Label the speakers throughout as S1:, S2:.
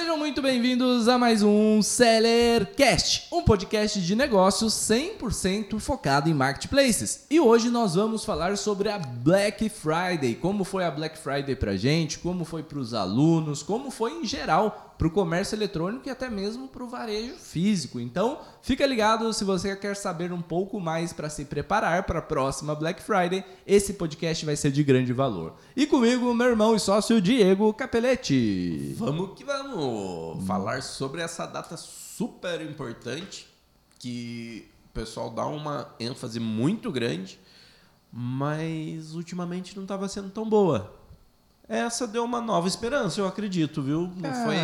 S1: Sejam muito bem-vindos a mais um Sellercast, um podcast de negócios 100% focado em marketplaces. E hoje nós vamos falar sobre a Black Friday, como foi a Black Friday pra gente, como foi para os alunos, como foi em geral para o comércio eletrônico e até mesmo para o varejo físico. Então, fica ligado se você quer saber um pouco mais para se preparar para a próxima Black Friday. Esse podcast vai ser de grande valor. E comigo, meu irmão e sócio Diego Capelletti.
S2: Vamos que vamos falar sobre essa data super importante que o pessoal dá uma ênfase muito grande, mas ultimamente não estava sendo tão boa essa deu uma nova esperança, eu acredito, viu? Não
S1: ah,
S2: foi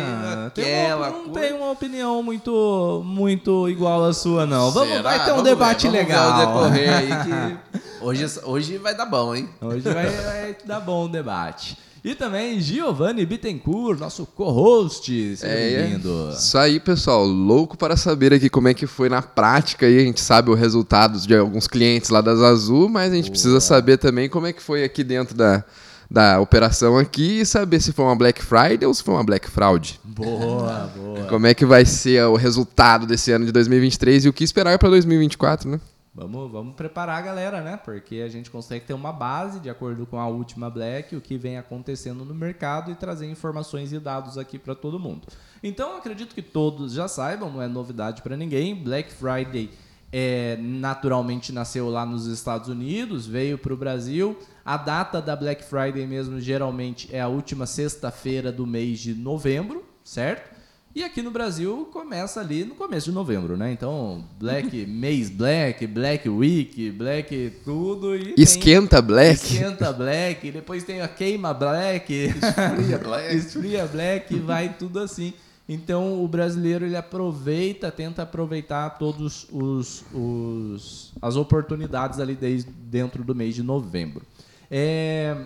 S1: aquela. Uma, não tem uma opinião muito, muito igual à sua, não. Vamos, vai ter um vamos debate ver, legal.
S2: decorrer aí que hoje, hoje vai dar bom, hein?
S1: Hoje vai, vai dar bom o debate. E também Giovanni Bittencourt, nosso co-host. Seja é, bem-vindo.
S3: Isso aí, pessoal. Louco para saber aqui como é que foi na prática. Aí a gente sabe os resultados de alguns clientes lá das Azul, mas a gente Boa. precisa saber também como é que foi aqui dentro da da operação aqui e saber se foi uma Black Friday ou se foi uma Black Fraud.
S1: Boa, boa.
S3: Como é que vai ser o resultado desse ano de 2023 e o que esperar para 2024, né?
S1: Vamos, vamos preparar a galera, né? Porque a gente consegue ter uma base de acordo com a última Black, o que vem acontecendo no mercado e trazer informações e dados aqui para todo mundo. Então, acredito que todos já saibam, não é novidade para ninguém. Black Friday é, naturalmente nasceu lá nos Estados Unidos, veio para o Brasil. A data da Black Friday mesmo geralmente é a última sexta-feira do mês de novembro, certo? E aqui no Brasil começa ali no começo de novembro, né? Então, Black mês Black, Black Week, Black tudo e
S3: esquenta Black.
S1: Esquenta Black, depois tem a queima Black, esfria Black, esfria Black, vai tudo assim. Então o brasileiro ele aproveita, tenta aproveitar todos os, os as oportunidades ali desde dentro do mês de novembro. É,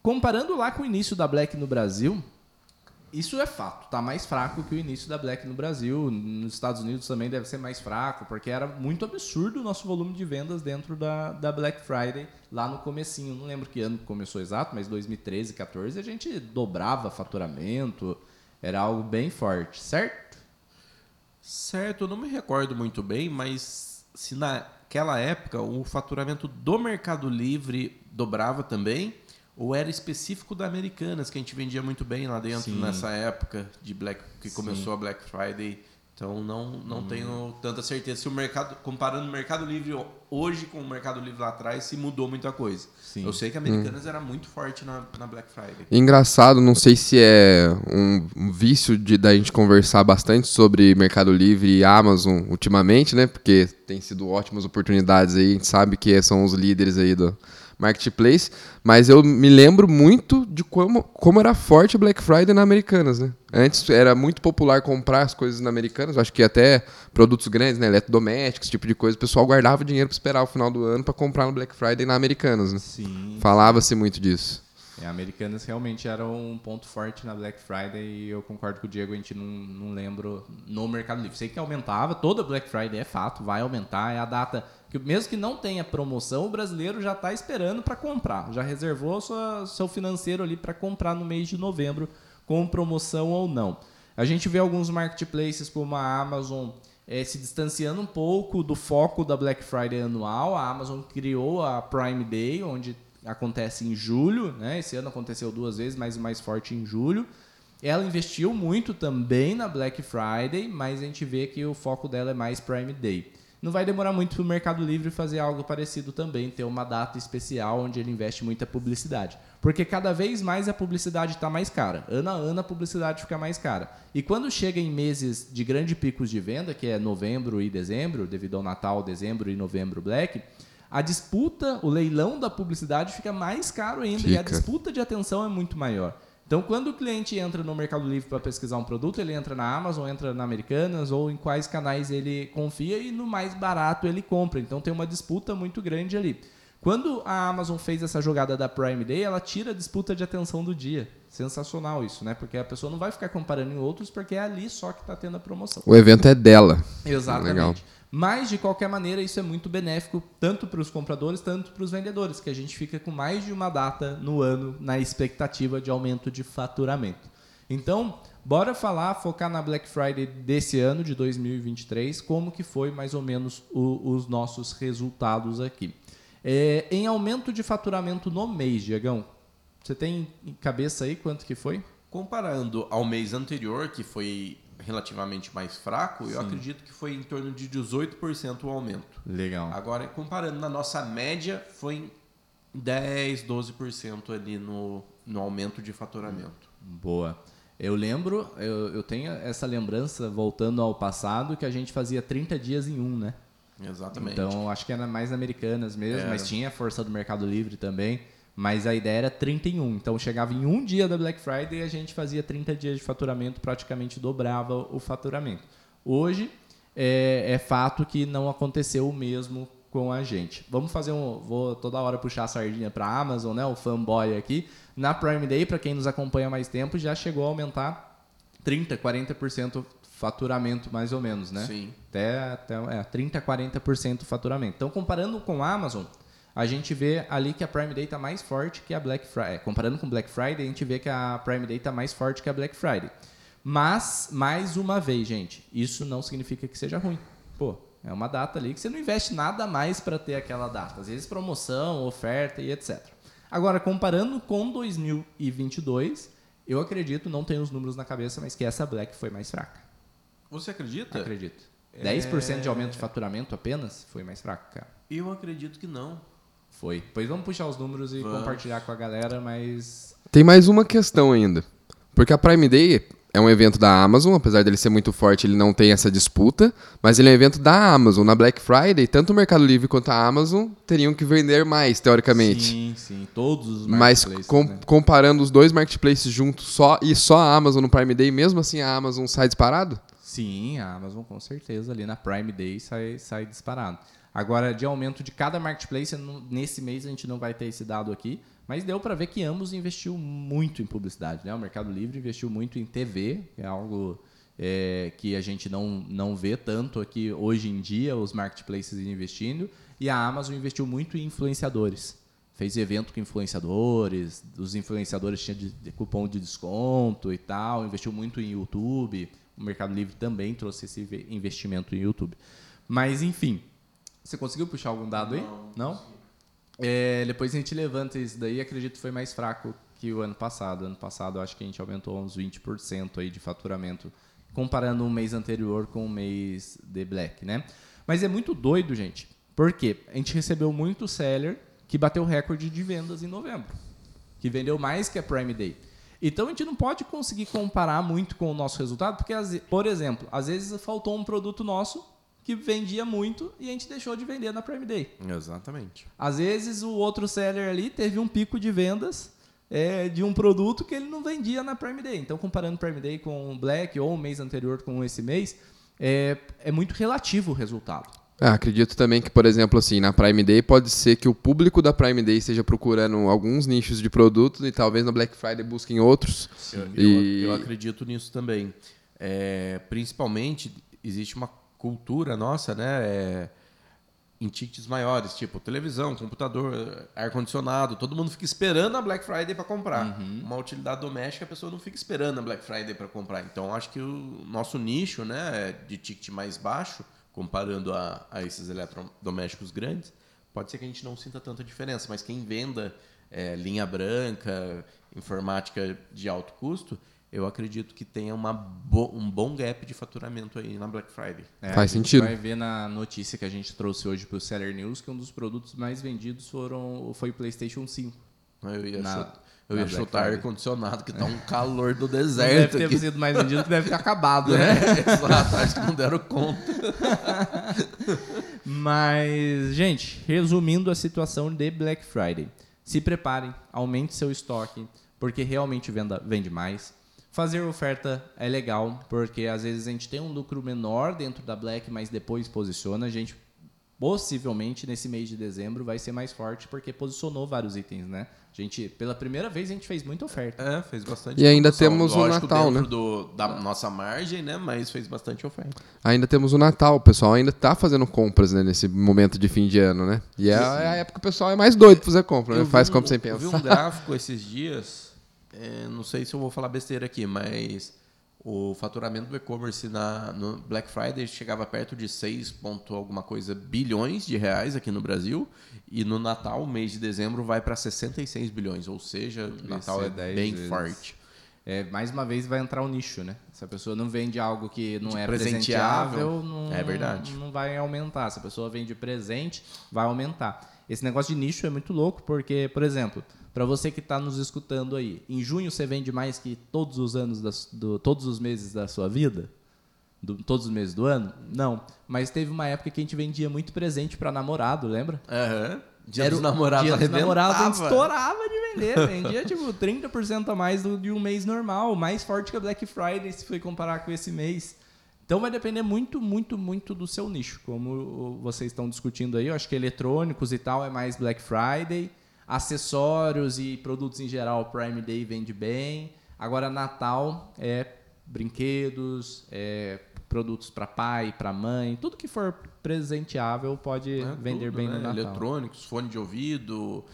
S1: comparando lá com o início da Black no Brasil, isso é fato, tá mais fraco que o início da Black no Brasil. Nos Estados Unidos também deve ser mais fraco, porque era muito absurdo o nosso volume de vendas dentro da, da Black Friday lá no comecinho. Não lembro que ano começou exato, mas 2013, 14 a gente dobrava faturamento. Era algo bem forte, certo?
S2: Certo, eu não me recordo muito bem, mas se naquela época o faturamento do Mercado Livre dobrava também, ou era específico da Americanas, que a gente vendia muito bem lá dentro Sim. nessa época de Black que Sim. começou a Black Friday então não, não hum. tenho tanta certeza se o mercado, comparando o Mercado Livre hoje com o Mercado Livre lá atrás, se mudou muita coisa. Sim. Eu sei que a Americanas hum. era muito forte na, na, Black Friday.
S3: Engraçado, não sei se é um, vício de da gente conversar bastante sobre Mercado Livre e Amazon ultimamente, né? Porque tem sido ótimas oportunidades aí, a gente sabe que são os líderes aí do, Marketplace, mas eu me lembro muito de como, como era forte Black Friday na Americanas, né? Antes era muito popular comprar as coisas na Americanas, acho que até produtos grandes, né, eletrodomésticos, esse tipo de coisa, o pessoal guardava dinheiro para esperar o final do ano para comprar no Black Friday na Americanas, né?
S1: Sim.
S3: Falava-se muito disso.
S1: É, Americanas realmente era um ponto forte na Black Friday e eu concordo com o Diego, a gente não, não lembro no Mercado Livre. Sei que aumentava, toda Black Friday é fato, vai aumentar, é a data que mesmo que não tenha promoção, o brasileiro já está esperando para comprar, já reservou sua, seu financeiro ali para comprar no mês de novembro, com promoção ou não. A gente vê alguns marketplaces como a Amazon é, se distanciando um pouco do foco da Black Friday anual. A Amazon criou a Prime Day, onde acontece em julho, né? Esse ano aconteceu duas vezes, mas mais forte em julho. Ela investiu muito também na Black Friday, mas a gente vê que o foco dela é mais Prime Day. Não vai demorar muito para o Mercado Livre fazer algo parecido também, ter uma data especial onde ele investe muita publicidade. Porque cada vez mais a publicidade está mais cara. Ano a ano a publicidade fica mais cara. E quando chega em meses de grande picos de venda, que é novembro e dezembro, devido ao Natal, dezembro e novembro Black, a disputa, o leilão da publicidade fica mais caro ainda. Fica. E a disputa de atenção é muito maior. Então, quando o cliente entra no Mercado Livre para pesquisar um produto, ele entra na Amazon, entra na Americanas ou em quais canais ele confia e no mais barato ele compra. Então, tem uma disputa muito grande ali. Quando a Amazon fez essa jogada da Prime Day, ela tira a disputa de atenção do dia. Sensacional isso, né? Porque a pessoa não vai ficar comparando em outros porque é ali só que está tendo a promoção.
S3: O evento é dela.
S1: Exatamente. Legal. Mas, de qualquer maneira, isso é muito benéfico tanto para os compradores, tanto para os vendedores, que a gente fica com mais de uma data no ano na expectativa de aumento de faturamento. Então, bora falar, focar na Black Friday desse ano, de 2023, como que foi mais ou menos o, os nossos resultados aqui. É, em aumento de faturamento no mês, Diegão, você tem em cabeça aí quanto que foi?
S2: Comparando ao mês anterior, que foi relativamente mais fraco, Sim. eu acredito que foi em torno de 18% o aumento.
S1: Legal.
S2: Agora, comparando na nossa média, foi em 10, 12% ali no, no aumento de faturamento.
S1: Boa. Eu lembro, eu, eu tenho essa lembrança, voltando ao passado, que a gente fazia 30 dias em um, né?
S2: Exatamente.
S1: Então, acho que era mais americanas mesmo, mas tinha a força do Mercado Livre também. Mas a ideia era 31. Então chegava em um dia da Black Friday e a gente fazia 30 dias de faturamento, praticamente dobrava o faturamento. Hoje é, é fato que não aconteceu o mesmo com a gente. Vamos fazer um. Vou toda hora puxar a sardinha para a Amazon, né? O fanboy aqui. Na Prime Day, para quem nos acompanha há mais tempo, já chegou a aumentar 30%, 40% faturamento, mais ou menos, né?
S2: Sim.
S1: Até, até é, 30%, 40% faturamento. Então, comparando com a Amazon, a gente vê ali que a Prime Day está mais forte que a Black Friday. É, comparando com Black Friday, a gente vê que a Prime Day está mais forte que a Black Friday. Mas, mais uma vez, gente, isso não significa que seja ruim. Pô, é uma data ali que você não investe nada mais para ter aquela data. Às vezes promoção, oferta e etc. Agora, comparando com 2022, eu acredito, não tenho os números na cabeça, mas que essa Black foi mais fraca.
S2: Você acredita?
S1: Acredito. 10% de aumento de faturamento apenas foi mais fraco, cara.
S2: Eu acredito que não.
S1: Foi. Pois vamos puxar os números e vamos. compartilhar com a galera, mas.
S3: Tem mais uma questão ainda. Porque a Prime Day é um evento da Amazon, apesar dele ser muito forte, ele não tem essa disputa, mas ele é um evento da Amazon. Na Black Friday, tanto o Mercado Livre quanto a Amazon teriam que vender mais, teoricamente.
S1: Sim, sim, todos os
S3: Mas com, né? comparando os dois marketplaces juntos só e só a Amazon no Prime Day, mesmo assim a Amazon sai disparado?
S1: Sim, a Amazon com certeza ali na Prime Day sai, sai disparado. Agora, de aumento de cada marketplace, nesse mês a gente não vai ter esse dado aqui, mas deu para ver que ambos investiu muito em publicidade. Né? O Mercado Livre investiu muito em TV, que é algo é, que a gente não, não vê tanto aqui hoje em dia, os marketplaces investindo, e a Amazon investiu muito em influenciadores. Fez evento com influenciadores, os influenciadores tinham de, de cupom de desconto e tal, investiu muito em YouTube. O Mercado Livre também trouxe esse investimento em YouTube. Mas, enfim, você conseguiu puxar algum dado aí? Não? É, depois a gente levanta isso daí, acredito que foi mais fraco que o ano passado. Ano passado acho que a gente aumentou uns 20% aí de faturamento, comparando o mês anterior com o mês de Black, né? Mas é muito doido, gente. Por quê? A gente recebeu muito seller que bateu recorde de vendas em novembro. Que vendeu mais que a Prime Day. Então a gente não pode conseguir comparar muito com o nosso resultado, porque, por exemplo, às vezes faltou um produto nosso que vendia muito e a gente deixou de vender na Prime Day.
S2: Exatamente.
S1: Às vezes o outro seller ali teve um pico de vendas é, de um produto que ele não vendia na Prime Day. Então, comparando Prime Day com o Black ou o mês anterior com esse mês, é, é muito relativo o resultado.
S3: É, acredito também que, por exemplo, assim, na Prime Day pode ser que o público da Prime Day esteja procurando alguns nichos de produtos e talvez na Black Friday busquem outros.
S2: Sim, e... eu, eu acredito nisso também. É, principalmente, existe uma cultura nossa, né? É, em tickets maiores, tipo televisão, computador, ar-condicionado, todo mundo fica esperando a Black Friday para comprar. Uhum. Uma utilidade doméstica, a pessoa não fica esperando a Black Friday para comprar. Então, acho que o nosso nicho, né, de ticket mais baixo, comparando a, a esses eletrodomésticos grandes, pode ser que a gente não sinta tanta diferença, mas quem venda é, linha branca, informática de alto custo, eu acredito que tenha uma bo um bom gap de faturamento aí na Black Friday.
S1: É, Faz sentido. vai ver na notícia que a gente trouxe hoje para o Seller News que um dos produtos mais vendidos foram, foi o PlayStation 5.
S2: Eu ia, na, chutar, eu ia chutar ar-condicionado, que está um calor do deserto.
S1: Deve ter
S2: aqui.
S1: sido mais vendido que deve ter acabado, né?
S2: É, exato, acho que não deram conta.
S1: Mas, gente, resumindo a situação de Black Friday. Se preparem, aumente seu estoque, porque realmente venda, vende mais Fazer oferta é legal, porque às vezes a gente tem um lucro menor dentro da Black, mas depois posiciona. A gente possivelmente nesse mês de dezembro vai ser mais forte porque posicionou vários itens, né? A gente, pela primeira vez, a gente fez muita oferta.
S2: É, fez bastante.
S3: E ainda temos Lógico, o Natal, né?
S2: Do, da nossa margem, né? Mas fez bastante oferta.
S3: Ainda temos o Natal, o pessoal ainda está fazendo compras né? nesse momento de fim de ano, né? E é, é a época que o pessoal é mais doido para fazer compra, né? Faz um, compra sem pensar.
S2: Eu vi um gráfico esses dias é, não sei se eu vou falar besteira aqui, mas O faturamento do e-commerce na no Black Friday chegava perto de 6 ponto alguma coisa bilhões de reais aqui no Brasil e no Natal, mês de dezembro, vai para 66 bilhões, ou seja, o Natal é
S1: 10
S2: bem
S1: vezes.
S2: forte.
S1: É, mais uma vez vai entrar o nicho, né? Se a pessoa não vende algo que não
S2: De
S1: é
S2: presenteável,
S1: presenteável, não,
S2: é verdade.
S1: não vai aumentar. Se a pessoa vende presente, vai aumentar. Esse negócio de nicho é muito louco, porque, por exemplo, para você que está nos escutando aí, em junho você vende mais que todos os anos, das- do, todos os meses da sua vida? Do- todos os meses do ano? Não. Mas teve uma época que a gente vendia muito presente para namorado, lembra?
S2: Aham. Dia
S1: Era
S2: dos namorados
S1: Dia dos namorados a gente estourava de vender. Vendia tipo 30% a mais do, de um mês normal. Mais forte que a Black Friday se for comparar com esse mês. Então vai depender muito, muito, muito do seu nicho. Como vocês estão discutindo aí, eu acho que eletrônicos e tal é mais Black Friday. Acessórios e produtos em geral, Prime Day vende bem. Agora Natal é brinquedos, é produtos para pai, para mãe, tudo que for presenteável pode
S2: É,
S1: vender
S2: tudo,
S1: bem
S2: né?
S1: no Natal.
S2: Eletrônicos, fone de ouvido,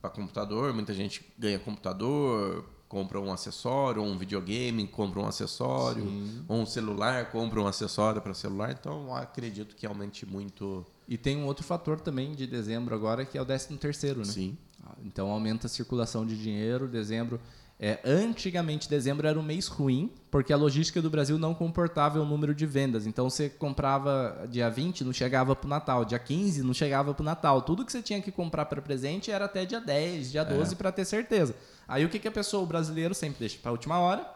S2: para computador, muita gente ganha computador, compra um acessório, ou um videogame, compra um acessório, ou um celular, compra um acessório para celular. Então, acredito que aumente muito.
S1: E tem um outro fator também de dezembro agora, que é o 13 terceiro, né?
S2: Sim.
S1: Então aumenta a circulação de dinheiro, dezembro... É, antigamente, dezembro era um mês ruim, porque a logística do Brasil não comportava o número de vendas. Então, você comprava dia 20, não chegava para o Natal. Dia 15, não chegava para o Natal. Tudo que você tinha que comprar para presente era até dia 10, dia 12, para ter certeza. Aí, o que, que a pessoa, o brasileiro, sempre deixa para a última hora?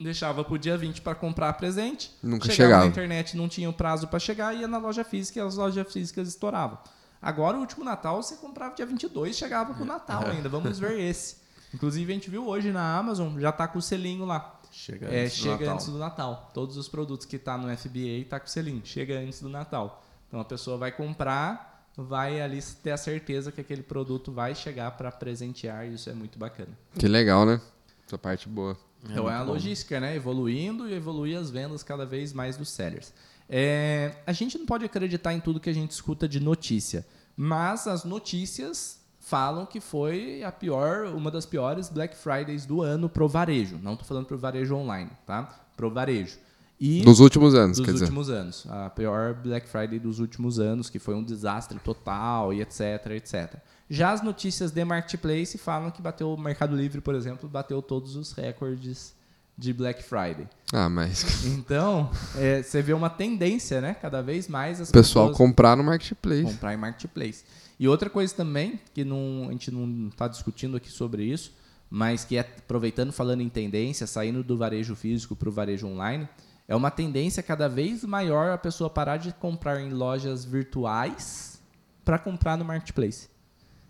S1: Deixava para o dia 20 para comprar presente.
S3: Nunca
S1: chegava
S3: chegava.
S1: na internet, não tinha o prazo para chegar, ia na loja física e as lojas físicas estouravam. Agora, o último Natal, você comprava dia 22, chegava pro Natal ainda. Vamos ver esse. Inclusive, a gente viu hoje na Amazon, já tá com o selinho lá.
S2: Chega
S1: É,
S2: antes do
S1: chega
S2: Natal.
S1: antes do Natal. Todos os produtos que tá no FBA tá com o selinho. Chega antes do Natal. Então, a pessoa vai comprar, vai ali ter a certeza que aquele produto vai chegar para presentear. E isso é muito bacana.
S3: Que legal, né? Essa parte boa.
S1: Então é a
S2: muito bom.
S1: logística, né? Evoluindo e evoluir as vendas cada vez mais dos sellers. É, a gente não pode acreditar em tudo que a gente escuta de notícia, mas as notícias falam que foi a pior, uma das piores Black Fridays do ano pro varejo. Não estou falando pro varejo online, tá? Pro varejo. E
S3: Dos últimos anos,
S1: dos
S3: quer dizer.
S1: últimos anos. A pior Black Friday dos últimos anos, que foi um desastre total e etc, etc. Já as notícias de Marketplace falam que bateu o Mercado Livre, por exemplo, bateu todos os recordes de Black Friday.
S3: Ah, mas
S1: Então, é, você vê uma tendência, né? Cada vez mais as
S3: o pessoal
S1: pessoas
S3: comprar no Marketplace.
S1: comprar em marketplace. E outra coisa também, que não, a gente não está discutindo aqui sobre isso, mas que é aproveitando, falando em tendência, saindo do varejo físico para o varejo online, é uma tendência cada vez maior a pessoa parar de comprar em lojas virtuais para comprar no marketplace.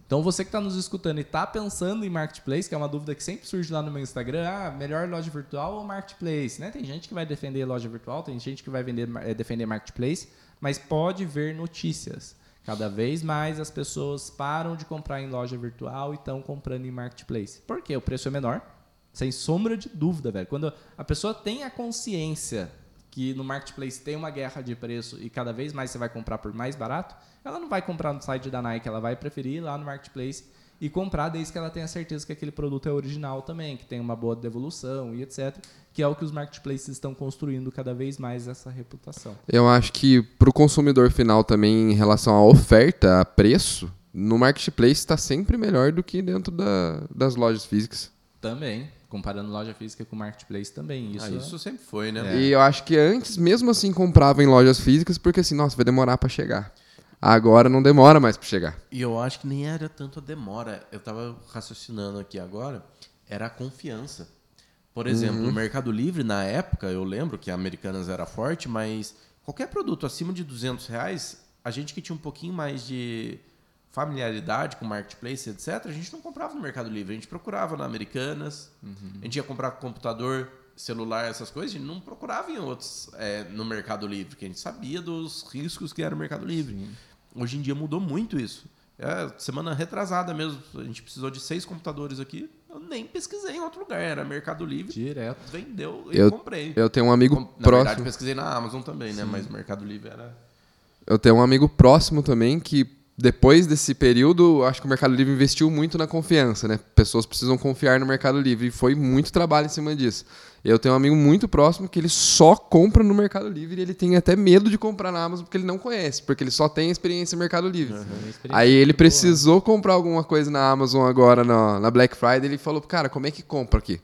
S1: Então você que está nos escutando e está pensando em marketplace, que é uma dúvida que sempre surge lá no meu Instagram, ah, melhor loja virtual ou marketplace? Né? Tem gente que vai defender loja virtual, tem gente que vai vender, eh, defender marketplace, mas pode ver notícias. Cada vez mais as pessoas param de comprar em loja virtual e estão comprando em marketplace. Por quê? O preço é menor, sem sombra de dúvida, velho. Quando a pessoa tem a consciência que no marketplace tem uma guerra de preço e cada vez mais você vai comprar por mais barato, ela não vai comprar no site da Nike, ela vai preferir ir lá no marketplace e comprar desde que ela tenha certeza que aquele produto é original também, que tem uma boa devolução e etc. Que é o que os marketplaces estão construindo cada vez mais essa reputação.
S3: Eu acho que pro consumidor final também, em relação à oferta, a preço, no Marketplace está sempre melhor do que dentro da- das lojas físicas.
S1: Também, comparando loja física com marketplace também. Isso,
S2: Isso, ah, isso sempre foi, né?
S1: É.
S3: E eu acho que antes, mesmo assim, comprava em lojas físicas, porque assim, nossa, vai demorar para chegar. Agora não demora mais para chegar.
S2: E eu acho que nem era tanto a demora. Eu tava raciocinando aqui agora, era a confiança. Por exemplo,
S3: Uhum.
S2: o Mercado Livre, na época, eu lembro que a Americanas era forte, mas qualquer produto acima de 200 reais, a gente que tinha um pouquinho mais de familiaridade com marketplace, etc., a gente não comprava no Mercado Livre, a gente procurava na Americanas, a gente ia comprar computador, celular, essas coisas, a gente não procurava em outros é, no Mercado Livre, porque a gente sabia dos riscos que era o Mercado Livre. Hoje em dia mudou muito isso. É, semana retrasada mesmo, a gente precisou de seis computadores aqui. Eu nem pesquisei em outro lugar, era Mercado Livre.
S1: Direto.
S2: Vendeu e
S3: Eu-
S2: comprei.
S3: Eu tenho um amigo
S2: Com- na verdade,
S3: próximo.
S2: pesquisei na Amazon também, né? Mas o Mercado Livre era.
S3: Eu tenho um amigo próximo também que depois desse período, acho que o Mercado Livre investiu muito na confiança, né? Pessoas precisam confiar no Mercado Livre e foi muito trabalho em cima disso. Eu tenho um amigo muito próximo que ele só compra no Mercado Livre e ele tem até medo de comprar na Amazon porque ele não conhece, porque ele só tem experiência no Mercado Livre.
S1: Uhum,
S3: Aí ele
S1: muito
S3: precisou comprar alguma coisa na Amazon agora na, na Black Friday ele falou, cara, como é que compra aqui?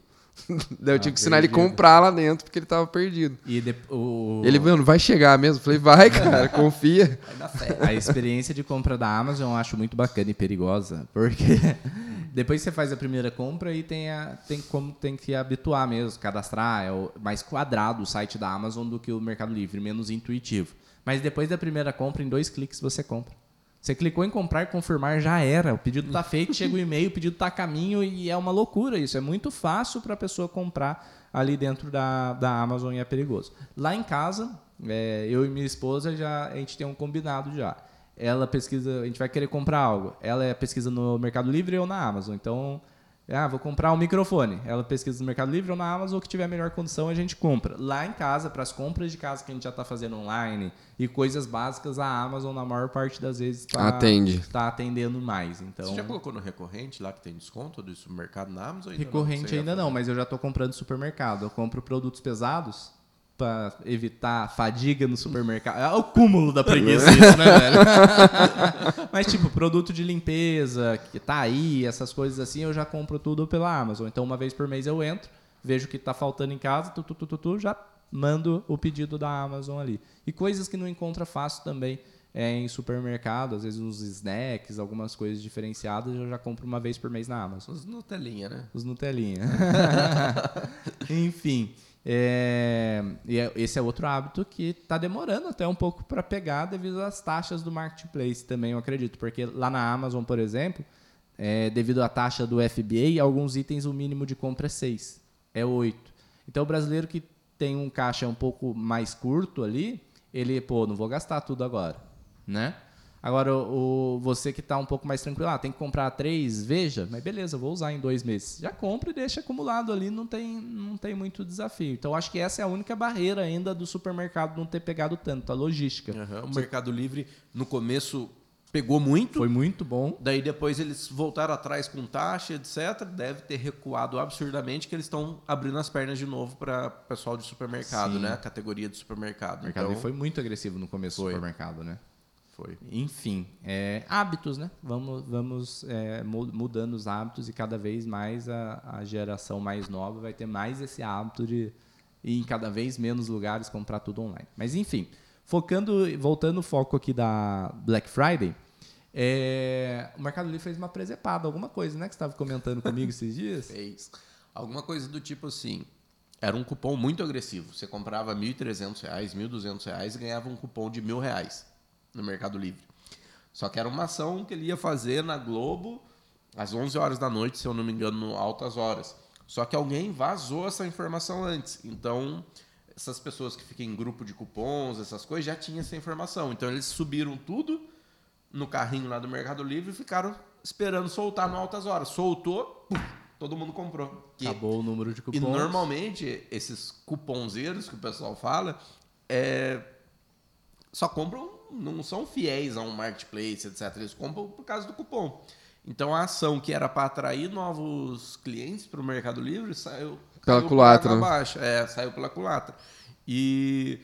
S3: Daí eu tive que ensinar ele a
S1: perdido.
S3: comprar lá dentro porque ele tava perdido.
S1: E de- o-
S3: Ele, mano, vai chegar mesmo? Eu falei, vai, cara, confia.
S2: Vai dar fé.
S1: A experiência de compra da Amazon eu acho muito bacana e perigosa, porque depois que você faz a primeira compra e tem, a, tem como tem que habituar mesmo, cadastrar, é o- mais quadrado o site da Amazon do que o Mercado Livre, menos intuitivo. Mas depois da primeira compra, em dois cliques você compra. Você clicou em comprar, confirmar, já era. O pedido está feito, chega o e-mail, o pedido está a caminho e é uma loucura isso. É muito fácil para a pessoa comprar ali dentro da, da Amazon e é perigoso. Lá em casa, é, eu e minha esposa já a gente tem um combinado já. Ela pesquisa, a gente vai querer comprar algo. Ela é pesquisa no Mercado Livre ou na Amazon. Então, ah, vou comprar um microfone. Ela pesquisa no Mercado Livre ou na Amazon, o que tiver melhor condição a gente compra. Lá em casa, para as compras de casa que a gente já está fazendo online e coisas básicas, a Amazon na maior parte das vezes está
S3: Atende.
S1: tá atendendo mais. Então,
S2: Você já colocou no recorrente lá que tem desconto do supermercado na Amazon? Ainda não?
S1: recorrente
S2: ia
S1: ainda não, mas eu já estou comprando no supermercado. Eu compro produtos pesados para evitar fadiga no supermercado. É o cúmulo da preguiça isso, né, velho? Mas tipo, produto de limpeza, que tá aí, essas coisas assim, eu já compro tudo pela Amazon. Então uma vez por mês eu entro, vejo o que tá faltando em casa, tu, tu, tu, tu, tu, já mando o pedido da Amazon ali. E coisas que não encontra fácil também é, em supermercado, às vezes uns snacks, algumas coisas diferenciadas, eu já compro uma vez por mês na Amazon.
S2: Os Nutelinha, né?
S1: Os Nutelinha. Enfim. É, e é- esse é outro hábito que está demorando até um pouco para pegar devido às taxas do marketplace também, eu acredito. Porque lá na Amazon, por exemplo, é, devido à taxa do FBA, alguns itens o mínimo de compra é 6, é 8. Então o brasileiro que tem um caixa um pouco mais curto ali, ele, pô, não vou gastar tudo agora, né? Agora, o, você que está um pouco mais tranquilo, ah, tem que comprar três, veja, mas beleza, vou usar em dois meses. Já compra e deixa acumulado ali, não tem, não tem muito desafio. Então, acho que essa é a única barreira ainda do supermercado não ter pegado tanto, a logística.
S2: Aham, O Mercado Livre, no começo, pegou muito.
S1: Foi muito bom.
S2: Daí depois eles voltaram atrás com taxa, etc. Deve ter recuado absurdamente que eles estão abrindo as pernas de novo para pessoal de supermercado,
S1: Sim.
S2: né? A categoria de supermercado.
S1: O mercado
S2: então,
S1: foi muito agressivo no começo
S2: Foi.
S1: do supermercado, né?
S2: Foi.
S1: Enfim, é, hábitos, né? Vamos, vamos é, mu- mudando os hábitos e cada vez mais a, a geração mais nova vai ter mais esse hábito de ir em cada vez menos lugares comprar tudo online. Mas enfim, focando, voltando o foco aqui da Black Friday, é, o Mercado Livre fez uma presepada, alguma coisa, né? Que você estava comentando comigo esses dias.
S2: Fez. Alguma coisa do tipo assim. Era um cupom muito agressivo. Você comprava R$ 1.300, R$ 1.200 e ganhava um cupom de R$ 1.000 no Mercado Livre. Só que era uma ação que ele ia fazer na Globo às 11 horas da noite, se eu não me engano, altas horas. Só que alguém vazou essa informação antes. Então, essas pessoas que ficam em grupo de cupons, essas coisas, já tinham essa informação. Então, eles subiram tudo no carrinho lá do Mercado Livre e ficaram esperando soltar no altas horas. Soltou, pum, todo mundo comprou. Que-
S1: Acabou o número de
S2: e
S1: cupons.
S2: normalmente, esses cuponzeiros que o pessoal fala, é, só compram, não são fiéis a um marketplace, etc. Eles compram por causa do cupom. Então a ação que era para atrair novos clientes para o Mercado Livre saiu
S3: Pela culatra, né?
S2: abaixo. É, saiu pela culatra. E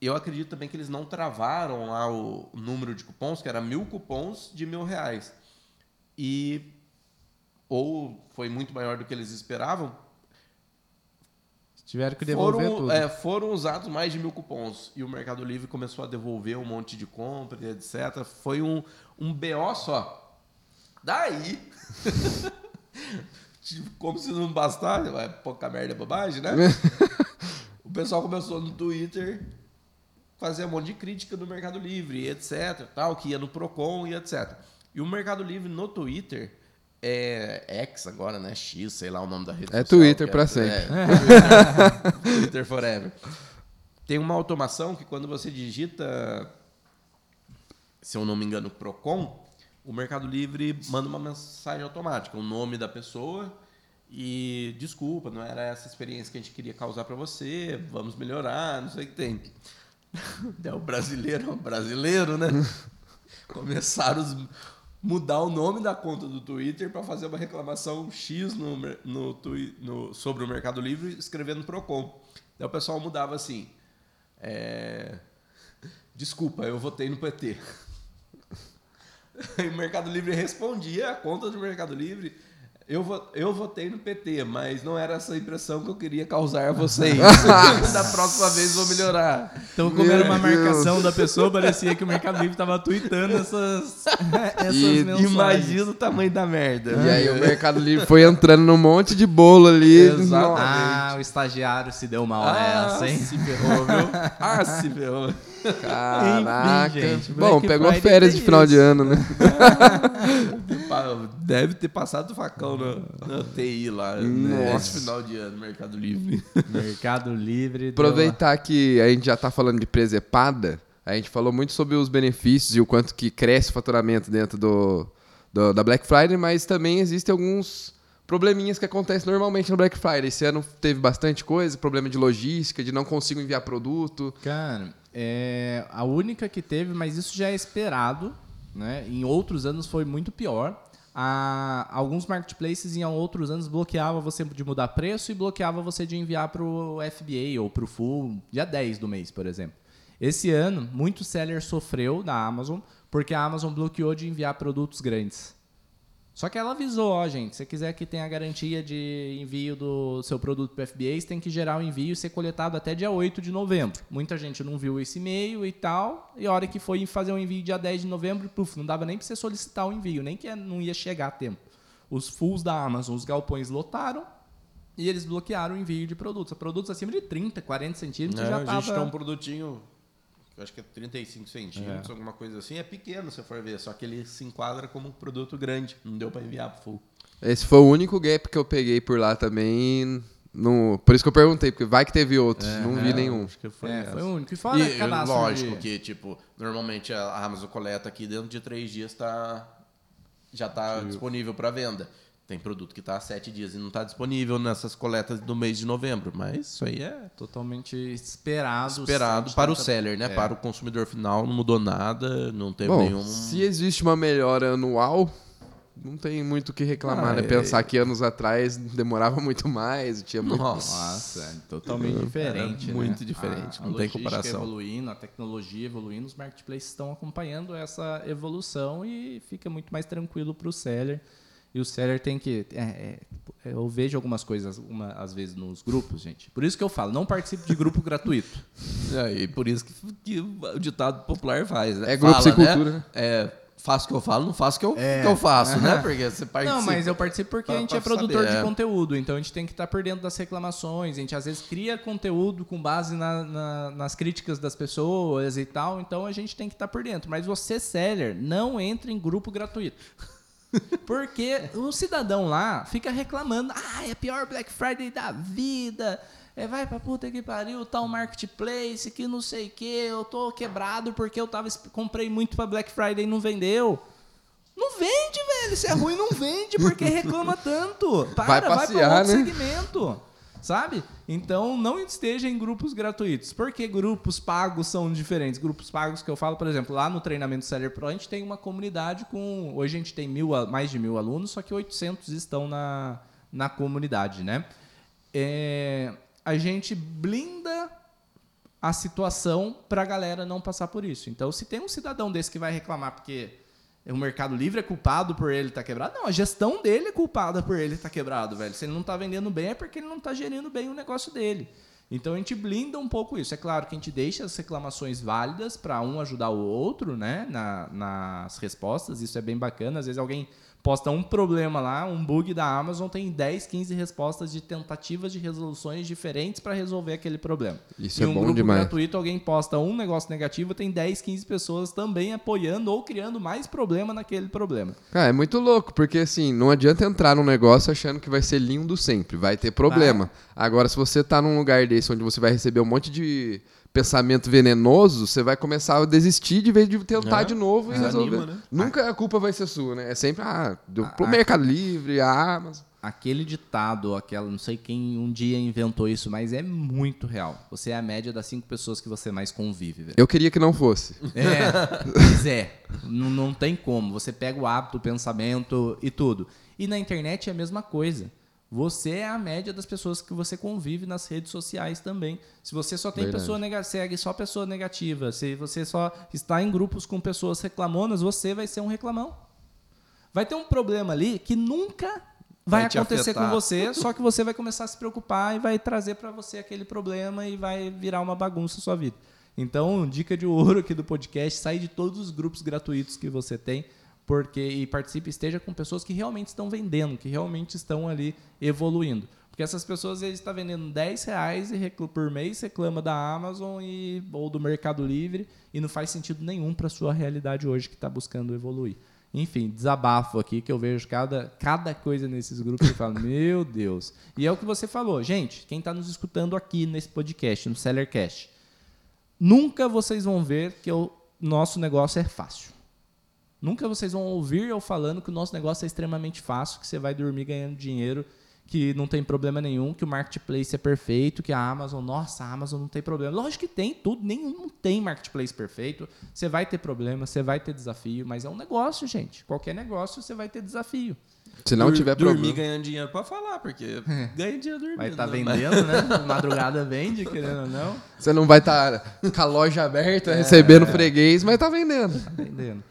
S2: eu acredito também que eles não travaram lá o o número de cupons, que era mil cupons de mil reais. E ou foi muito maior do que eles esperavam,
S1: Tiveram que devolver
S2: foram,
S1: tudo.
S2: é, foram usados mais de mil cupons e o Mercado Livre começou a devolver um monte de compra, e etc. Foi um, um BO só. Daí, tipo, como se não bastasse, vai pouca merda bobagem, né? o pessoal começou no Twitter fazer um monte de crítica do Mercado Livre, e etc, tal, que ia no Procon e etc. E o Mercado Livre no Twitter é X agora, né? X, sei lá o nome da rede
S3: É
S2: social,
S3: Twitter pra
S2: é-
S3: sempre.
S2: é, Twitter, Twitter forever. Tem uma automação que quando você digita, se eu não me engano, Procon, o Mercado Livre manda uma mensagem automática, o nome da pessoa e desculpa, não era essa experiência que a gente queria causar para você, vamos melhorar, não sei o que tem. É o brasileiro, é o brasileiro, né? começaram a mudar o nome da conta do Twitter para fazer uma reclamação X no, no, no, sobre o Mercado Livre escrevendo Procon. Daí o pessoal mudava assim. É... Desculpa, eu votei no PT. E o Mercado Livre respondia a conta do Mercado Livre eu, eu votei no PT, mas não era essa impressão que eu queria causar a vocês. da próxima vez vou melhorar.
S1: Então, como Meu era uma Deus. marcação da pessoa, parecia que o Mercado Livre estava tweetando essas, essas
S2: e, mensagens. Imagina o tamanho da merda.
S3: E aí o Mercado Livre foi entrando num monte de bolo ali.
S1: Exatamente. Ah, o estagiário se deu mal ah, nessa, hein?
S2: Se ferrou, viu? Ah, se ferrou.
S3: Caraca. Enfim, gente, Bom, pegou férias de final de ano, né?
S2: Deve ter passado o facão no, no TI lá. Né? Nossa. final de ano, Mercado Livre.
S1: Mercado Livre.
S3: Aproveitar que a gente já está falando de presepada, a gente falou muito sobre os benefícios e o quanto que cresce o faturamento dentro do, do da Black Friday, mas também existem alguns probleminhas que acontecem normalmente no Black Friday. Esse ano teve bastante coisa, problema de logística, de não consigo enviar produto.
S1: Cara, é a única que teve, mas isso já é esperado. Né? Em outros anos foi muito pior. A, alguns marketplaces em outros anos bloqueava você de mudar preço e bloqueava você de enviar para o FBA ou para o full dia 10 do mês, por exemplo. Esse ano, muito seller sofreu da Amazon porque a Amazon bloqueou de enviar produtos grandes. Só que ela avisou, ó, gente, se você quiser que tenha a garantia de envio do seu produto para FBA, você tem que gerar o envio e ser coletado até dia 8 de novembro. Muita gente não viu esse e-mail e tal, e a hora que foi fazer o envio dia 10 de novembro, puf, não dava nem para você solicitar o envio, nem que não ia chegar a tempo. Os fulls da Amazon, os galpões lotaram, e eles bloquearam o envio de produtos. Produtos acima de 30, 40 centímetros
S2: é,
S1: já estava...
S2: A gente tem um produtinho eu acho que é 35 centímetros, é. alguma coisa assim. É pequeno, se for ver, só que ele se enquadra como um produto grande. Não deu para enviar pro full.
S3: Esse foi o único gap que eu peguei por lá também. No, por isso que eu perguntei, porque vai que teve outros. É, não vi é, nenhum.
S1: Acho que foi, é, foi o único. E fora e,
S2: lógico de... que, tipo, normalmente a Amazon coleta aqui dentro de três dias tá, já está disponível para venda. Tem produto que está há sete dias e não está disponível nessas coletas do mês de novembro. Mas isso aí é
S1: totalmente esperado.
S2: Esperado para o seller, né? É. Para o consumidor final não mudou nada, não teve Bom, nenhum.
S3: Se existe uma melhora anual, não tem muito o que reclamar, ah, né? É... Pensar que anos atrás demorava muito mais, tinha muito.
S1: Nossa, é totalmente diferente.
S2: Né? Muito diferente, a, não a tem comparação.
S1: evoluindo, a tecnologia evoluindo, os marketplaces estão acompanhando essa evolução e fica muito mais tranquilo para o seller e o seller tem que. É, é, eu vejo algumas coisas, uma, às vezes, nos grupos, gente. Por isso que eu falo, não participe de grupo gratuito.
S2: É, e por isso que, que, o ditado popular faz. Né?
S3: É grupo Fala, sem né? cultura. Né?
S2: É, faço o que eu falo, não faço o que eu, é. que eu faço, né? Porque você participa.
S1: Não, mas eu participo porque a gente é produtor saber, de é. conteúdo, então a gente tem que estar por dentro das reclamações, a gente às vezes cria conteúdo com base na, na, nas críticas das pessoas e tal, então a gente tem que estar por dentro. Mas você, seller, não entre em grupo gratuito. Porque o cidadão lá fica reclamando, ah, é a pior Black Friday da vida. É, vai pra puta que pariu, tal marketplace, que não sei o que, eu tô quebrado porque eu tava, comprei muito pra Black Friday e não vendeu. Não vende, velho. Se é ruim, não vende, porque reclama tanto. Para, vai, passear, vai pra outro né? segmento sabe? Então não esteja em grupos gratuitos. Por que grupos pagos são diferentes? Grupos pagos que eu falo, por exemplo, lá no treinamento Seller Pro, a gente tem uma comunidade com. Hoje a gente tem mil, mais de mil alunos, só que 800 estão na, na comunidade, né? É, a gente blinda a situação para a galera não passar por isso. Então, se tem um cidadão desse que vai reclamar porque o Mercado Livre é culpado por ele estar tá quebrado. Não, a gestão dele é culpada por ele estar tá quebrado, velho. Se ele não está vendendo bem, é porque ele não está gerindo bem o negócio dele. Então a gente blinda um pouco isso. É claro que a gente deixa as reclamações válidas para um ajudar o outro, né? Na, nas respostas. Isso é bem bacana. Às vezes alguém posta um problema lá, um bug da Amazon, tem 10, 15 respostas de tentativas de resoluções diferentes para resolver aquele problema.
S3: Isso
S1: em
S3: é
S1: um
S3: bom
S1: grupo
S3: demais.
S1: gratuito, alguém posta um negócio negativo, tem 10, 15 pessoas também apoiando ou criando mais problema naquele problema.
S3: Cara, é muito louco, porque assim, não adianta entrar num negócio achando que vai ser lindo sempre, vai ter problema. Vai. Agora, se você tá num lugar desse onde você vai receber um monte de pensamento venenoso, você vai começar a desistir de vez de tentar é, de novo e resolver. Né? Nunca a culpa vai ser sua, né? É sempre ah, do, pro ah, Mercado Livre, a Amazon.
S1: aquele ditado, aquela, não sei quem um dia inventou isso, mas é muito real. Você é a média das cinco pessoas que você mais convive, velho.
S3: Eu queria que não fosse.
S1: É, mas é. Não, não tem como. Você pega o hábito, o pensamento e tudo. E na internet é a mesma coisa. Você é a média das pessoas que você convive nas redes sociais também. Se você só tem
S3: Verdade.
S1: pessoa negativa, segue só pessoa negativa, se você só está em grupos com pessoas reclamonas, você vai ser um reclamão. Vai ter um problema ali que nunca vai,
S2: Vai te
S1: acontecer com você, só que você vai começar a se preocupar e vai trazer para você aquele problema e vai virar uma bagunça a sua vida. Então, dica de ouro aqui do podcast, sai de todos os grupos gratuitos que você tem, porque e participe, esteja com pessoas que realmente estão vendendo, que realmente estão ali evoluindo. Porque essas pessoas eles estão vendendo 10 reais por mês, reclama da Amazon e, ou do Mercado Livre e não faz sentido nenhum para sua realidade hoje que está buscando evoluir. Enfim, desabafo aqui que eu vejo cada, cada coisa nesses grupos e falo, meu Deus. E é o que você falou, gente, quem está nos escutando aqui nesse podcast, no Sellercast, nunca vocês vão ver que o nosso negócio é fácil. Nunca vocês vão ouvir eu falando que o nosso negócio é extremamente fácil, que você vai dormir ganhando dinheiro, que não tem problema nenhum, que o marketplace é perfeito, que a Amazon, nossa, a Amazon não tem problema. Lógico que tem tudo, nenhum não tem marketplace perfeito. Você vai ter problema, você vai ter desafio, mas é um negócio, gente. Qualquer negócio você vai ter desafio.
S3: Se não
S2: Dur-
S3: tiver
S2: Dormir
S3: problema.
S2: ganhando dinheiro pode falar, porque ganha dinheiro dormindo.
S1: Vai estar
S2: né?
S1: vendendo, né? Madrugada vende, querendo ou não.
S3: Você não vai estar com a loja aberta, recebendo freguês, mas tá vendendo.
S1: Tá vendendo.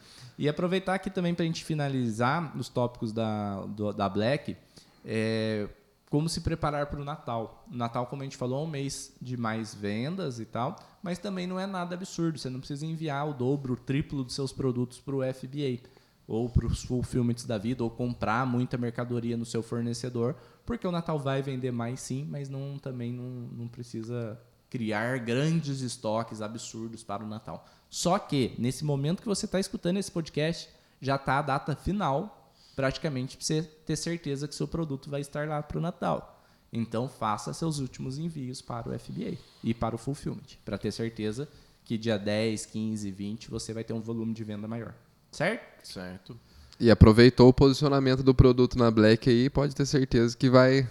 S1: E aproveitar aqui também para a gente finalizar os tópicos da, do- da Black, é, como se preparar para o Natal. O Natal, como a gente falou, é um mês de mais vendas e tal, mas também não é nada absurdo. Você não precisa enviar o dobro, o triplo dos seus produtos para o FBA ou para os fulfillments da vida, ou comprar muita mercadoria no seu fornecedor, porque o Natal vai vender mais sim, mas não, também não, não precisa criar grandes estoques absurdos para o Natal. Só que, nesse momento que você está escutando esse podcast, já está a data final, praticamente, para você ter certeza que seu produto vai estar lá para o Natal. Então, faça seus últimos envios para o FBA e para o Fulfillment, para ter certeza que dia 10, 15, 20 você vai ter um volume de venda maior. Certo?
S2: Certo.
S3: E aproveitou o posicionamento do produto na Black aí, pode ter certeza que vai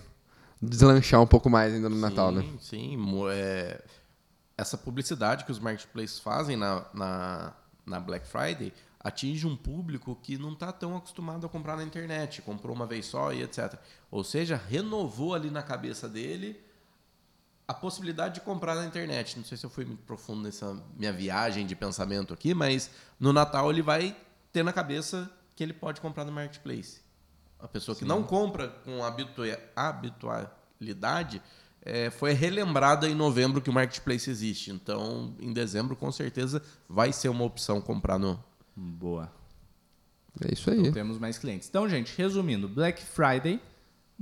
S3: deslanchar um pouco mais ainda no Natal, né?
S2: Sim, sim. é, essa publicidade que os marketplaces fazem na, na, na Black Friday atinge um público que não está tão acostumado a comprar na internet, comprou uma vez só e etc. Ou seja, renovou ali na cabeça dele a possibilidade de comprar na internet. Não sei se eu fui muito profundo nessa minha viagem de pensamento aqui, mas no Natal ele vai ter na cabeça que ele pode comprar no marketplace. A pessoa que não compra com habitua- habitualidade é, foi relembrada em novembro que o marketplace existe. Então, em dezembro, com certeza, vai ser uma opção comprar no.
S1: Boa.
S3: É isso
S1: Então
S3: aí.
S1: temos mais clientes. Então, gente, resumindo, Black Friday,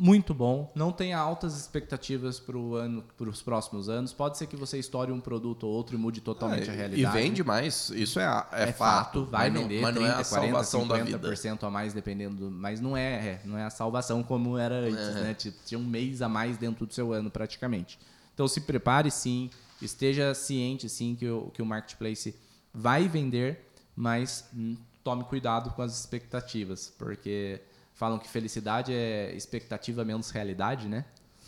S1: muito bom. Não tenha altas expectativas para ano, os próximos anos. Pode ser que você estoure um produto ou outro e mude totalmente
S2: É,
S1: a
S2: e
S1: realidade.
S2: vende mais, isso é, é,
S1: É, fato, vai
S2: mas
S1: vender
S2: não, mas não
S1: 30,
S2: é a
S1: 40,
S2: salvação da vida.
S1: 50% a mais, dependendo do... Mas não é, é, não é a salvação como era antes,
S2: É.
S1: né? Tinha um mês a mais dentro do seu ano, praticamente. Então, se prepare, sim. Esteja ciente, sim, que o, que o Marketplace vai vender, mas hum, tome cuidado com as expectativas, porque falam que felicidade é expectativa menos realidade, né?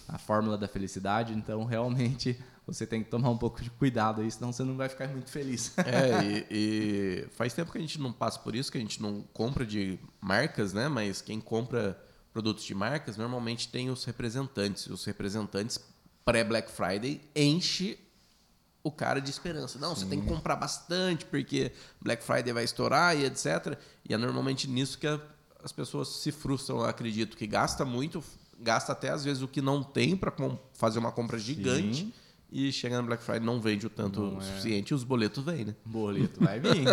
S1: A fórmula da felicidade. Então, realmente, você tem que tomar um pouco de cuidado aí, senão você não vai ficar muito feliz.
S2: É, e, e faz tempo que a gente não passa por isso, que a gente não compra de marcas, né? Mas quem compra produtos de marcas normalmente tem os representantes. Os representantes pré-Black Friday enche o cara de esperança. Não, você tem que comprar bastante porque Black Friday vai estourar e etc. E é normalmente nisso que a- as pessoas se frustram, acredito, que gasta muito, gasta até às vezes o que não tem para fazer uma compra gigante.
S1: Sim.
S2: E chega no Black Friday não vende o tanto o suficiente e os boletos vêm, né?
S1: Boleto vai vir.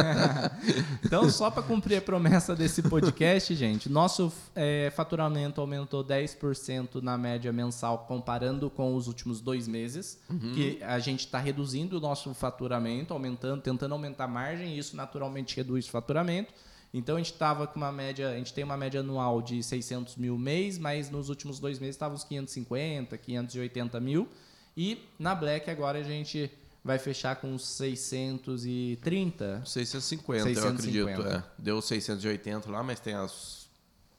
S1: então, só para cumprir a promessa desse podcast, gente, nosso é, faturamento aumentou 10% na média mensal comparando com os últimos dois meses. Que a gente está reduzindo o nosso faturamento, aumentando, tentando aumentar a margem, e isso naturalmente reduz o faturamento. Então a gente estava com uma média, a gente tem uma média anual de 600 mil mês, mas nos últimos dois meses estava uns 550, 580 mil. E na Black agora a gente vai fechar com uns 630.
S2: 650, eu
S1: 650.
S2: acredito. É. Deu 680 lá, mas tem as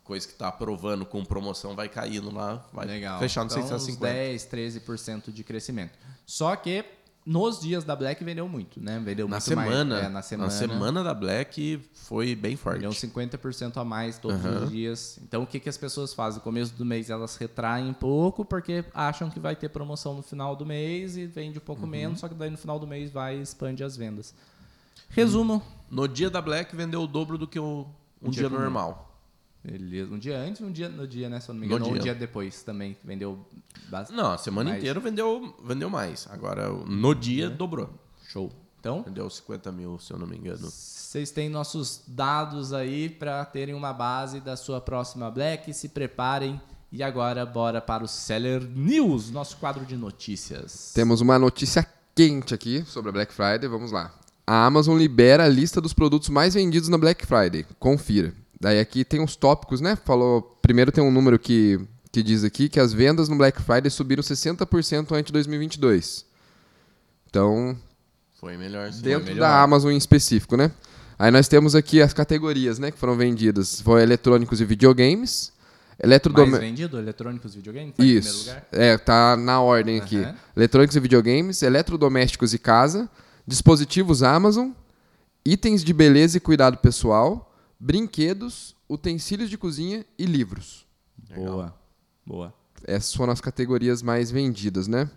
S2: coisa que tá aprovando com promoção vai caindo lá, vai
S1: Legal.
S2: fechar no
S1: então,
S2: 650.
S1: uns 10, 13% de crescimento. Só que nos dias da Black vendeu muito, né? Vendeu
S2: Na
S1: muito
S2: semana,
S1: mais. É, na semana.
S2: na semana da Black foi bem forte.
S1: Vendeu uns 50% a mais todos
S2: Aham.
S1: os dias. Então, o que, que as pessoas fazem? No começo do mês, elas retraem um pouco, porque acham que vai ter promoção no final do mês e vende um pouco
S2: Uhum.
S1: menos, só que daí no final do mês vai e expande as vendas. Resumo.
S2: No dia da Black vendeu o dobro do que o, um
S1: dia
S2: dia,
S1: comum.
S2: normal.
S1: Beleza. Um dia antes e um dia no dia, né? Se eu não me
S2: No
S1: engano. Ou um
S2: dia.
S1: depois também. Vendeu bastante.
S2: Não, a semana
S1: Mais.
S2: inteira vendeu, vendeu mais. Agora, no dia, dobrou.
S1: Show. Então,
S2: Vendeu 50 mil, se eu não me engano.
S1: Vocês têm nossos dados aí para terem uma base da sua próxima Black. Se preparem. E agora, bora para o Seller News, nosso quadro de notícias.
S3: Temos uma notícia quente aqui sobre a Black Friday. Vamos lá. A Amazon libera a lista dos produtos mais vendidos na Black Friday. Confira. Daí aqui tem uns tópicos, né? Falou. Primeiro tem um número que, que diz aqui que as vendas no Black Friday subiram 60% ante 2022. Então,
S2: Foi melhor. sim.
S3: dentro
S1: melhor.
S3: da Amazon em específico, né? Aí nós temos aqui as categorias, né, que foram vendidas. Foi eletrônicos e videogames,
S1: Mais
S3: eletrodomésticos.
S1: vendido, eletrônicos, videogames? Tá em primeiro
S3: Isso.
S1: lugar?
S3: É, tá na ordem aqui.
S1: Aham.
S3: Eletrônicos e videogames, eletrodomésticos e casa, dispositivos Amazon, itens de beleza e cuidado pessoal, brinquedos, utensílios de cozinha e livros.
S1: Boa. Boa.
S3: Essas foram as categorias mais vendidas, né?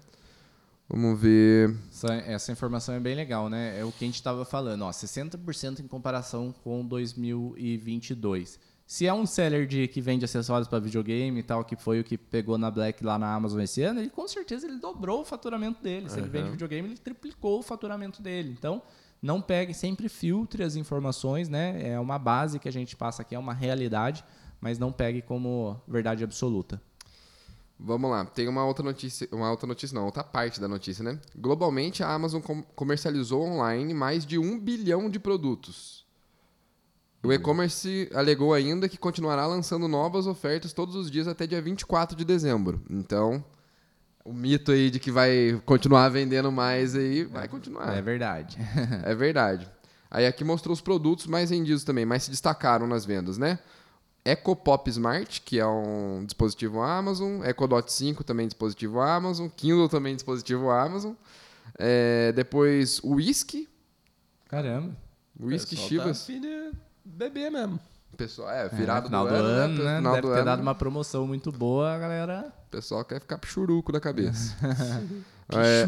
S3: Vamos ver.
S1: Essa, essa informação é bem legal, né? É o que a gente estava falando, ó, 60% em comparação com 2022. Se é um seller de que vende acessórios para videogame e tal, que foi o que pegou na Black lá na Amazon esse ano, ele com certeza ele dobrou o faturamento dele. Se ele vende videogame, ele triplicou o faturamento dele. Então, não pegue, sempre filtre as informações, né? É uma base que a gente passa aqui, é uma realidade, mas não pegue como verdade absoluta.
S3: Vamos lá, tem uma outra notícia, uma outra notícia não, outra parte da notícia, né? Globalmente, a Amazon com- comercializou online mais de um bilhão de produtos. O e-commerce alegou ainda que continuará lançando novas ofertas todos os dias até dia 24 de dezembro. Então, o mito aí de que vai continuar vendendo mais aí, vai continuar.
S1: É verdade.
S3: É verdade. Aí aqui mostrou os produtos mais vendidos também, mais se destacaram nas vendas, né? EcoPop Smart, que é um dispositivo Amazon. EcoDot 5, também dispositivo Amazon. Kindle, também dispositivo Amazon. É, depois, o Whisky.
S1: Caramba.
S3: Whisky Chivas.
S2: Tá beber mesmo.
S3: Pessoal, é,
S1: É,
S3: virado
S1: final
S3: do, ano, né? Final
S1: Deve
S3: do
S1: ter
S3: ano,
S1: dado uma promoção muito boa, a galera.
S3: O pessoal quer ficar churuco da cabeça. é,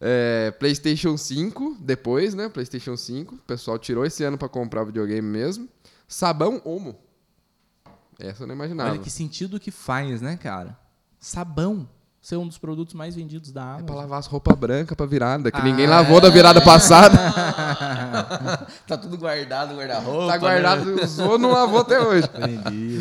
S3: é, PlayStation 5, depois, né? PlayStation 5. O pessoal tirou esse ano pra comprar o videogame mesmo. Sabão Omo. Essa eu não imaginava.
S1: Olha que sentido que faz, né, cara? Sabão ser um dos produtos mais vendidos da
S3: É
S1: Amazon.
S3: pra lavar as roupas brancas pra virada, que
S1: Ah,
S3: ninguém lavou da virada passada.
S2: Tá tudo guardado no guarda-roupa.
S3: tá guardado, usou, não lavou até hoje.
S1: Entendi.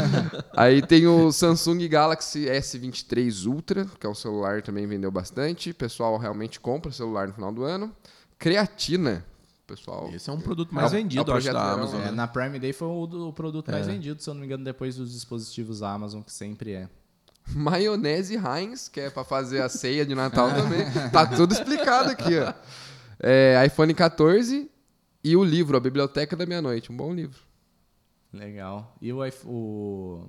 S3: Aí tem o Samsung Galaxy S23 Ultra, que é um celular que também vendeu bastante. O pessoal realmente compra o celular no final do ano. Creatina. Pessoal.
S2: Esse é um produto mais
S3: É
S2: vendido,
S3: é o
S2: eu acho, da Amazon.
S1: É,
S2: né?
S1: na Prime Day foi o, do- o produto mais
S2: É.
S1: vendido, se eu não me engano, depois dos dispositivos Amazon, que sempre é.
S3: Maionese Heinz, que é pra fazer a ceia de Natal também. Tá tudo explicado aqui, ó. É, iPhone 14 e o livro, A Biblioteca da Meia-Noite. Um bom livro.
S1: Legal. E o, o,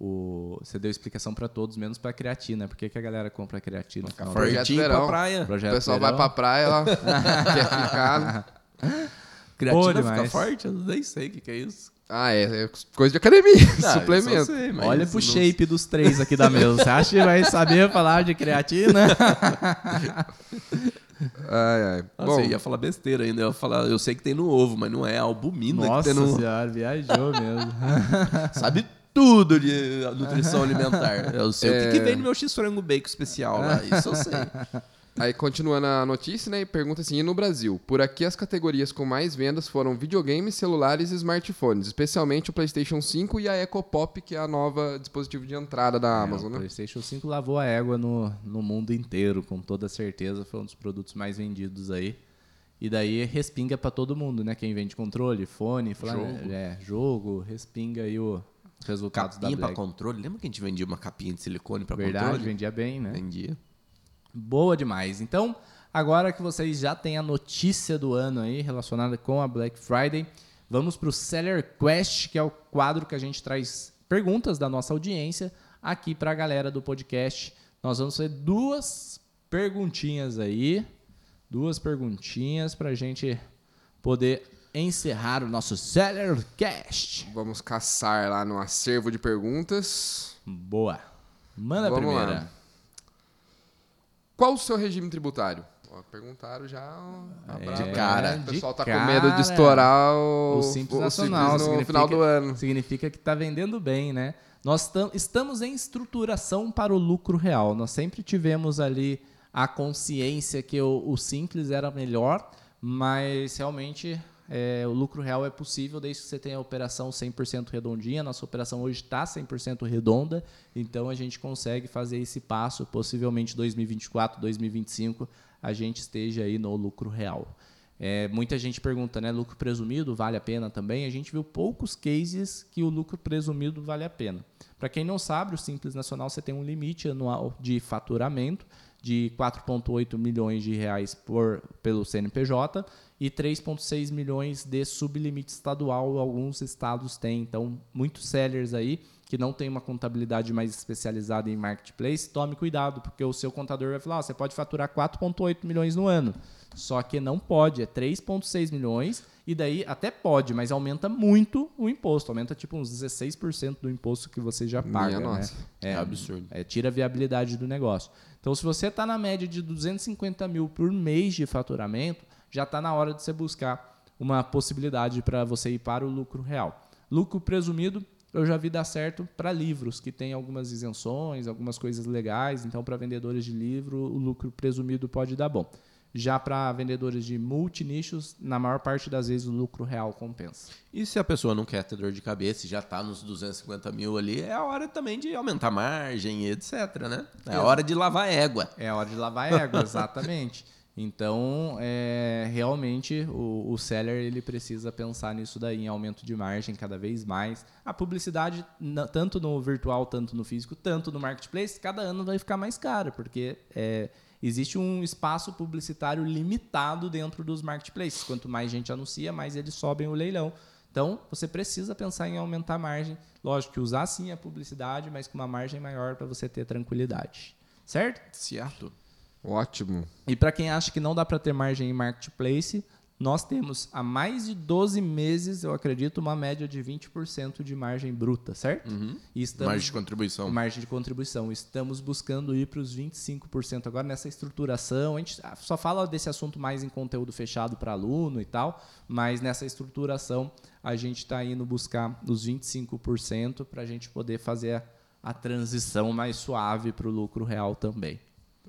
S1: o você deu explicação pra todos, menos pra creatina. Por que, que a galera compra creatina? afinal?
S3: Projeto verão.
S2: pra praia.
S3: O
S1: Projeto
S3: pessoal
S1: verão.
S3: vai pra praia, ó, quer ficar.
S2: Creatina
S1: Pô,
S2: fica forte? Eu nem sei o que, que é isso.
S3: Ah, é, é coisa de academia,
S2: Ah,
S3: suplemento.
S2: sei, mas
S1: Olha pro
S2: não-
S1: shape dos três aqui da mesa. Você acha que vai saber falar de creatina?
S3: Ai, ai.
S2: Nossa,
S3: Bom,
S2: eu ia falar besteira ainda. Eu, ia falar, eu sei que tem no ovo, mas não é albumina
S1: Nossa
S2: que tem no...
S1: senhora, viajou mesmo.
S2: Sabe tudo de nutrição alimentar. Eu sei o
S3: É.
S2: que, que vem no meu x-frango bacon especial lá. Isso eu sei.
S3: Aí continuando a notícia, né? E pergunta assim: e no Brasil? Por aqui as categorias com mais vendas foram videogames, celulares e smartphones, especialmente o PlayStation 5 e a EcoPop, que é a nova dispositivo de entrada da Amazon,
S1: É, o
S3: né?
S1: PlayStation 5 lavou a égua no, no mundo inteiro, com toda certeza. Foi um dos produtos mais vendidos aí. E daí respinga pra todo mundo, né? Quem vende controle, fone,
S2: Jogo.
S1: É, jogo, respinga aí o resultados
S2: Capinha
S1: da
S2: pra
S1: Black.
S2: controle. Lembra que a gente vendia uma capinha de silicone pra
S1: Verdade,
S2: controle?
S1: vendia bem, né?
S2: Vendia.
S1: Boa demais. Então, agora que vocês já têm a notícia do ano aí relacionada com a Black Friday, Vamos para o Seller Quest, que é o quadro que a gente traz perguntas da nossa audiência aqui para a galera do podcast. Nós vamos fazer duas perguntinhas aí, duas perguntinhas para a gente poder encerrar o nosso Seller Cast.
S3: Vamos caçar lá no acervo de perguntas.
S1: Boa. Manda a
S3: Vamos lá. Qual o seu regime tributário? Ó, perguntaram já
S1: É,
S3: braba,
S2: cara,
S3: né? O pessoal
S1: de
S3: tá
S1: cara.
S3: com medo de estourar o,
S1: O Simples
S3: o
S1: Nacional
S3: no final do ano.
S1: Significa que está vendendo bem, né? Nós tam- estamos em estruturação para o lucro real. Nós sempre tivemos ali a consciência que o, o simples era melhor, mas realmente é, o lucro real é possível desde que você tenha a operação 100% redondinha. Nossa operação hoje está 100% redonda, então a gente consegue fazer esse passo. Possivelmente 2024, 2025, a gente esteja aí no lucro real. É, muita gente pergunta, né? Lucro presumido vale a pena também? A gente viu poucos cases que o lucro presumido vale a pena. Para quem não sabe, o Simples Nacional você tem um limite anual de faturamento de 4,8 milhões de reais por, pelo CNPJ e 3,6 milhões de sublimite estadual. Alguns estados têm. Então, muitos sellers aí que não tem uma contabilidade mais especializada em marketplace, tome cuidado, porque o seu contador vai falar: "Ó, você pode faturar 4,8 milhões no ano. Só que não pode, é 3,6 milhões, e daí até pode, mas aumenta muito o imposto. Aumenta tipo uns 16% do imposto que você já paga.
S3: Minha
S1: né?
S3: nossa.
S1: É,
S2: É absurdo.
S1: é, tira a viabilidade do negócio. Então, se você está na média de 250 mil por mês de faturamento, já está na hora de você buscar uma possibilidade para você ir para o lucro real. Lucro presumido, eu já vi dar certo para livros, que tem algumas isenções, algumas coisas legais. Então, para vendedores de livro, o lucro presumido pode dar bom. Já para vendedores de multinichos, na maior parte das vezes o lucro real compensa.
S2: E se a pessoa não quer ter dor de cabeça e já está nos 250 mil ali, é a hora também de aumentar a margem e etc, né? É a hora de lavar a égua.
S1: É hora de lavar égua, exatamente. Então, é, realmente, o, o seller ele precisa pensar nisso daí, em aumento de margem cada vez mais. A publicidade, tanto no virtual, tanto no físico, tanto no marketplace, cada ano vai ficar mais cara, porque é, existe um espaço publicitário limitado dentro dos marketplaces. Quanto mais gente anuncia, mais eles sobem o leilão. Então, você precisa pensar em aumentar a margem. Lógico que usar sim a publicidade, mas com uma margem maior para você ter tranquilidade. Certo?
S2: Certo.
S3: Ótimo.
S1: E para quem acha que não dá para ter margem em marketplace, nós temos há mais de 12 meses, eu acredito, uma média de 20% de margem bruta, certo? E estamos
S2: Margem de contribuição.
S1: margem de contribuição. Estamos buscando ir para os 25% agora nessa estruturação. A gente só fala desse assunto mais em conteúdo fechado para aluno e tal, mas nessa estruturação a gente está indo buscar os 25% para a gente poder fazer a, a transição mais suave para o lucro real também.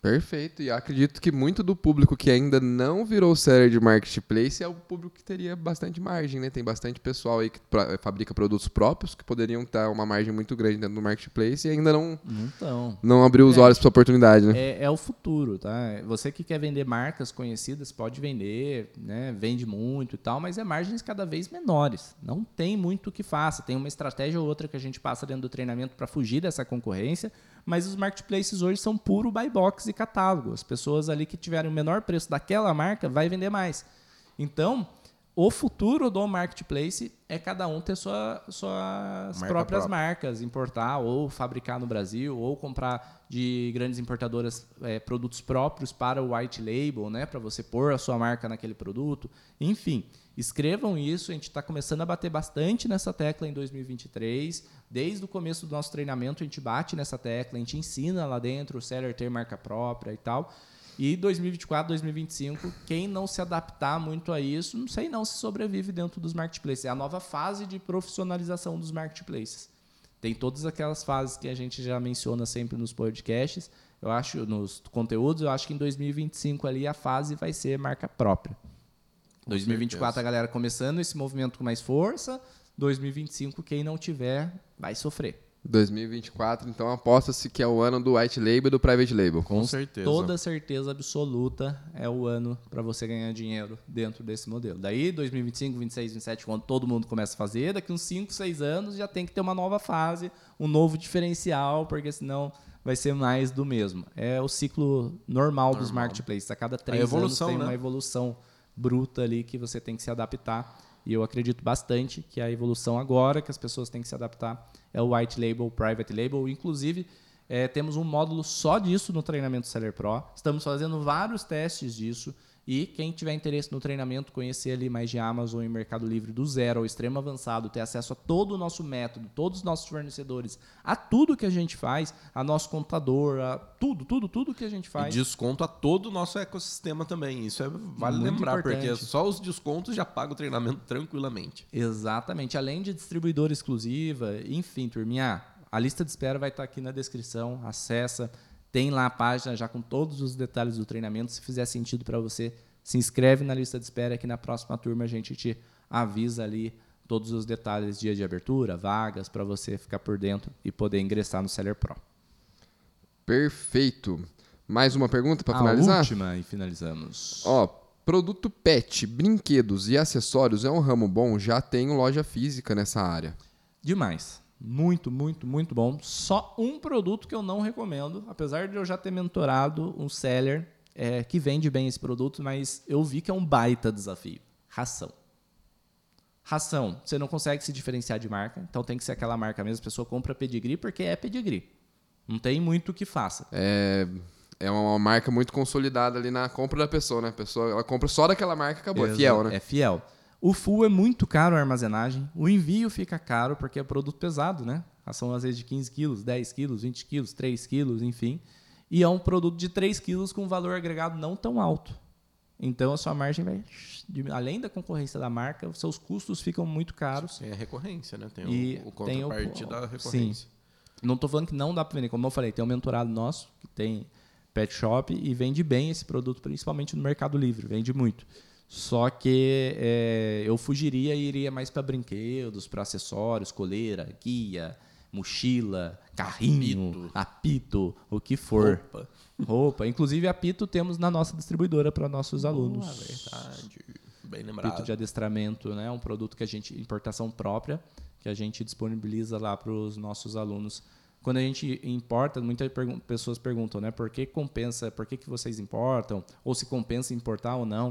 S3: Perfeito. E acredito que muito do público que ainda não virou seller de marketplace é o público que teria bastante margem, né? Tem bastante pessoal aí que pra- fabrica produtos próprios que poderiam ter uma margem muito grande dentro do marketplace e ainda não,
S1: Então,
S3: não abriu os
S1: É.
S3: olhos para essa oportunidade, né?
S1: É, é o futuro, tá? Você que quer vender marcas conhecidas, pode vender, né? Vende muito e tal, mas é margens cada vez menores. Não tem muito o que faça. Tem uma estratégia ou outra que a gente passa dentro do treinamento para fugir dessa concorrência, mas os marketplaces hoje são puro buy box e catálogo. As pessoas ali que tiverem o menor preço daquela marca vai vender mais. Então, o futuro do marketplace é cada um ter sua, suas
S2: Marca
S1: próprias
S2: própria.
S1: marcas, importar ou fabricar no Brasil, ou comprar de grandes importadoras é, produtos próprios para o white label, né, para você pôr a sua marca naquele produto. Enfim, escrevam isso. A gente está começando a bater bastante nessa tecla em 2023. Desde o começo do nosso treinamento, a gente bate nessa tecla, a gente ensina lá dentro o seller ter marca própria e tal. E 2024, 2025, quem não se adaptar muito a isso, não sei não se sobrevive dentro dos marketplaces. É a nova fase de profissionalização dos marketplaces. Tem todas aquelas fases que a gente já menciona sempre nos podcasts. Eu acho, nos conteúdos, eu acho que em 2025 ali a fase vai ser marca própria. 2024 a galera começando esse movimento com mais força. 2025, quem não tiver, vai sofrer.
S3: 2024, então aposta-se que é o ano do white label e do private label.
S2: Com certeza.
S1: Toda certeza absoluta é o ano para você ganhar dinheiro dentro desse modelo. Daí, 2025, 26, 27, quando todo mundo começa a fazer, daqui uns 5, 6 anos já tem que ter uma nova fase, um novo diferencial, porque senão vai ser mais do mesmo. É o ciclo normal, dos marketplaces. A cada três
S2: evolução,
S1: anos tem
S2: né?
S1: uma evolução bruta ali que você tem que se adaptar. E eu acredito bastante que a evolução agora que as pessoas têm que se adaptar é o white label, private label. Inclusive, é, temos um módulo só disso no treinamento Seller Pro. Estamos fazendo vários testes disso. E quem tiver interesse no treinamento, conhecer ali mais de Amazon e Mercado Livre do zero ao extremo avançado, ter acesso a todo o nosso método, todos os nossos fornecedores, a tudo que a gente faz, a nosso computador, a tudo, tudo, tudo que a gente faz.
S2: E desconto a todo o nosso ecossistema também. Isso é, vale
S1: Muito
S2: lembrar,
S1: importante.
S2: porque só os descontos já pagam o treinamento tranquilamente.
S1: Exatamente. Além de distribuidora exclusiva, enfim, turminha, a lista de espera vai estar aqui na descrição. Acessa, tem lá a página já com todos os detalhes do treinamento. Se fizer sentido para você, se inscreve na lista de espera que na próxima turma a gente te avisa ali todos os detalhes, dia de abertura, vagas, para você ficar por dentro e poder ingressar no Seller Pro.
S3: Perfeito. Mais uma pergunta para
S1: a
S3: finalizar?
S1: última e finalizamos.
S3: Ó, produto pet, brinquedos e acessórios é um ramo bom, já tenho loja física nessa área.
S1: Demais. Muito, muito, muito bom. Só um produto que eu não recomendo, apesar de eu já ter mentorado um seller é, que vende bem esse produto, mas eu vi que é um baita desafio. Ração. Ração, você não consegue se diferenciar de marca, então tem que ser aquela marca mesmo. A pessoa compra pedigree porque é pedigree. Não tem muito o que faça.
S3: É, é uma marca muito consolidada ali na compra da pessoa, né? A pessoa ela compra só daquela marca e acabou. É
S1: Exa-
S3: fiel, né?
S1: É fiel. O full é muito caro a armazenagem. O envio fica caro porque é produto pesado, né? Ração às vezes de 15 quilos, 10 quilos, 20 quilos, 3 quilos, enfim. E é um produto de 3 quilos com valor agregado não tão alto. Então a sua margem vai. Além da concorrência da marca, os seus custos ficam muito caros.
S2: Tem a recorrência, né? Tem
S1: E
S2: o, o contraparte da
S1: sim.
S2: recorrência.
S1: Não estou falando que não dá para vender. Como eu falei, tem um mentorado nosso que tem pet shop e vende bem esse produto, principalmente no Mercado Livre, vende muito. Só que é, eu fugiria e iria mais para brinquedos, para acessórios, coleira, guia, mochila, carrinho, apito, o que for.
S2: Opa.
S1: Roupa. Inclusive, apito temos na nossa distribuidora para nossos alunos.
S2: Boa, verdade. Bem
S1: Apito
S2: lembrado.
S1: de adestramento, né? Um produto que a gente importação própria, que a gente disponibiliza lá para os nossos alunos. Quando a gente importa, muitas pergun- pessoas perguntam, né? Por que compensa? Por que, que vocês importam? Ou se compensa importar ou não?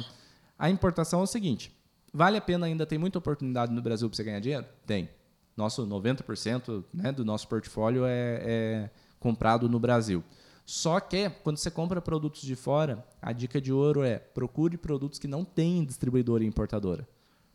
S1: A importação é o seguinte: vale a pena ainda tem muita oportunidade no Brasil para você ganhar dinheiro? Tem. Nosso 90% né, do nosso portfólio é, é comprado no Brasil. Só que, quando você compra produtos de fora, a dica de ouro é procure produtos que não têm distribuidora e importadora.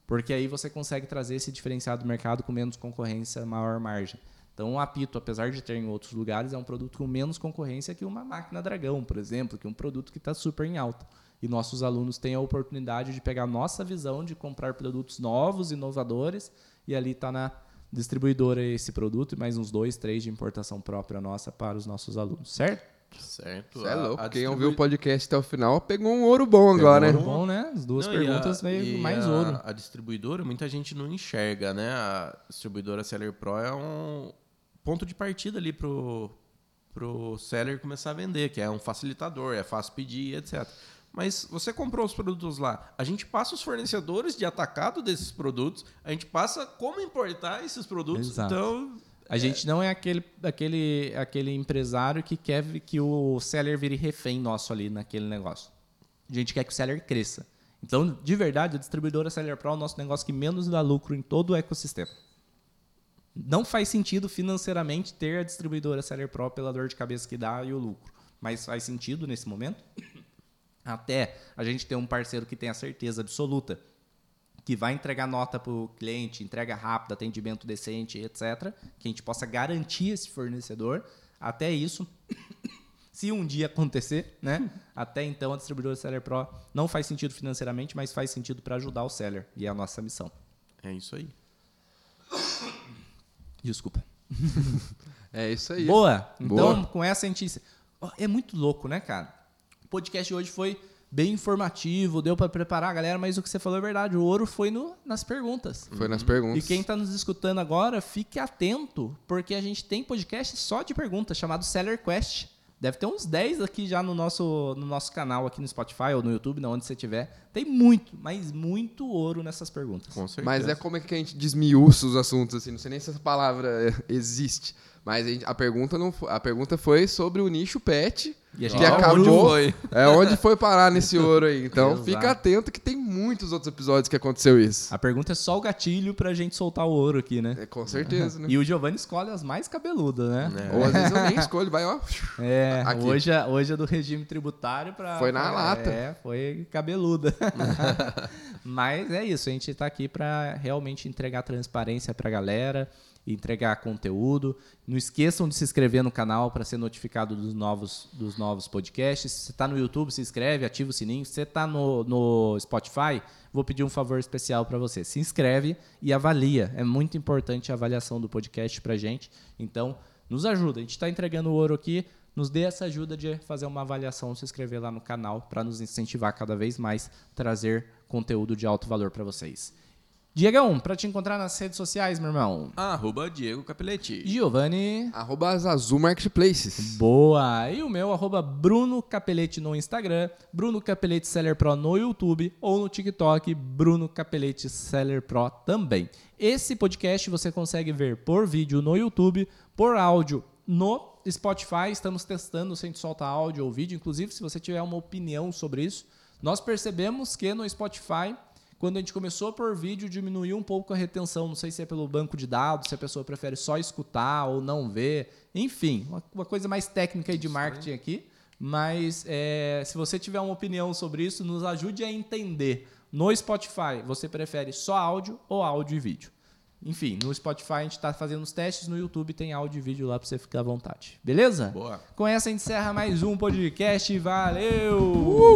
S1: Porque aí você consegue trazer esse diferenciado do mercado com menos concorrência, maior margem. Então, o apito, apesar de ter em outros lugares, é um produto com menos concorrência que uma máquina Dragão, por exemplo, que é um produto que está super em alta. E nossos alunos têm a oportunidade de pegar a nossa visão de comprar produtos novos, inovadores, e ali está na distribuidora esse produto e mais uns dois, três de importação própria nossa para os nossos alunos, certo?
S2: Certo.
S3: É
S2: A-
S3: louco.
S2: a
S3: Quem ouviu o podcast até o final pegou um ouro bom agora,
S1: Ouro
S3: né?
S1: bom, né? As duas
S2: Não, e
S1: perguntas
S2: a-
S1: veio
S2: e
S1: mais
S2: a-
S1: ouro.
S2: A distribuidora, muita gente não enxerga, né? A distribuidora Seller Pro é um ponto de partida ali pro, pro seller começar a vender, que é um facilitador, é fácil pedir, etc. Mas você comprou os produtos lá, a gente passa os fornecedores de atacado desses produtos, a gente passa como importar esses produtos.
S1: Exato.
S2: Então,
S1: A gente não é aquele, aquele, aquele empresário que quer que o seller vire refém nosso ali naquele negócio. A gente quer que o seller cresça. Então, de verdade, a distribuidora Seller Pro é o nosso negócio que menos dá lucro em todo o ecossistema. Não faz sentido financeiramente ter a distribuidora Seller Pro pela dor de cabeça que dá e o lucro. Mas faz sentido nesse momento. Até a gente ter um parceiro que tem a certeza absoluta que vai entregar nota para o cliente, entrega rápida, atendimento decente, etc. Que a gente possa garantir esse fornecedor. Até isso, se um dia acontecer, né? Até então a distribuidora Seller Pro não faz sentido financeiramente, mas faz sentido para ajudar o seller. E é a nossa missão.
S2: é isso aí.
S1: Desculpa.
S3: É isso aí.
S1: Boa. Então,
S3: Boa.
S1: com essa a gente. É muito louco, né, cara? O podcast de hoje foi bem informativo, deu para preparar a galera, mas o que você falou é verdade. O ouro foi no, nas perguntas.
S3: Foi nas perguntas.
S1: E quem está nos escutando agora, fique atento, porque a gente tem podcast só de perguntas, chamado Seller Quest. Deve ter uns 10 aqui já no nosso, no nosso canal, aqui no Spotify ou no YouTube, na onde você estiver. Tem muito, mas muito ouro nessas perguntas.
S2: Com certeza.
S3: Mas é como é que a gente desmiuça os assuntos, assim, não sei nem se essa palavra existe. Mas a, gente- a pergunta não a pergunta foi sobre o nicho pet,
S1: E a gente
S3: que acabou.
S2: onde foi?
S3: É onde foi parar nesse ouro aí. Então
S1: Exato.
S3: fica atento que tem muitos outros episódios que aconteceu isso.
S1: A pergunta é só o gatilho pra gente soltar o ouro aqui, né?
S3: É, com certeza, né?
S1: E o Giovanni escolhe as mais cabeludas, né?
S3: Ou às vezes eu nem escolho, vai ó.
S1: É,
S3: Aqui.
S1: hoje, é- hoje é do regime tributário para.
S3: Foi na lata.
S1: É, foi cabeluda. Mas é isso, a gente tá aqui para realmente entregar transparência pra galera, entregar conteúdo. Não esqueçam de se inscrever no canal para ser notificado dos novos, dos novos podcasts. Se você tá no YouTube, se inscreve, ativa o sininho. Se você tá no, no Spotify, vou pedir um favor especial para você. Se inscreve e avalia. É muito importante a avaliação do podcast pra gente. Então, nos ajuda. A gente está entregando ouro aqui. Nos dê essa ajuda de fazer uma avaliação, se inscrever lá no canal para nos incentivar cada vez mais trazer conteúdo de alto valor para vocês. Diegão, para te encontrar nas redes sociais, meu irmão.
S2: Arroba Diego Capelletti.
S1: Giovanni.
S3: Arroba Zazu Marketplaces.
S1: Boa! E o meu, arroba Bruno Capelete no Instagram, Bruno Capelete Seller Pro no YouTube ou no TikTok, Bruno Capelete Seller Pro também. Esse podcast você consegue ver por vídeo no YouTube, por áudio no Spotify. Estamos testando se a gente solta áudio ou vídeo. Inclusive, se você tiver uma opinião sobre isso, nós percebemos que no Spotify quando a gente começou por vídeo, diminuiu um pouco a retenção. Não sei se é pelo banco de dados, se a pessoa prefere só escutar ou não ver. Enfim, uma, uma coisa mais técnica e de marketing aqui. Mas é, se você tiver uma opinião sobre isso, nos ajude a entender. No Spotify, você prefere só áudio ou áudio e vídeo? Enfim, no Spotify a gente está fazendo os testes, no YouTube tem áudio e vídeo lá para você ficar à vontade. Beleza?
S2: Boa.
S1: Com essa a gente encerra mais um podcast. Valeu!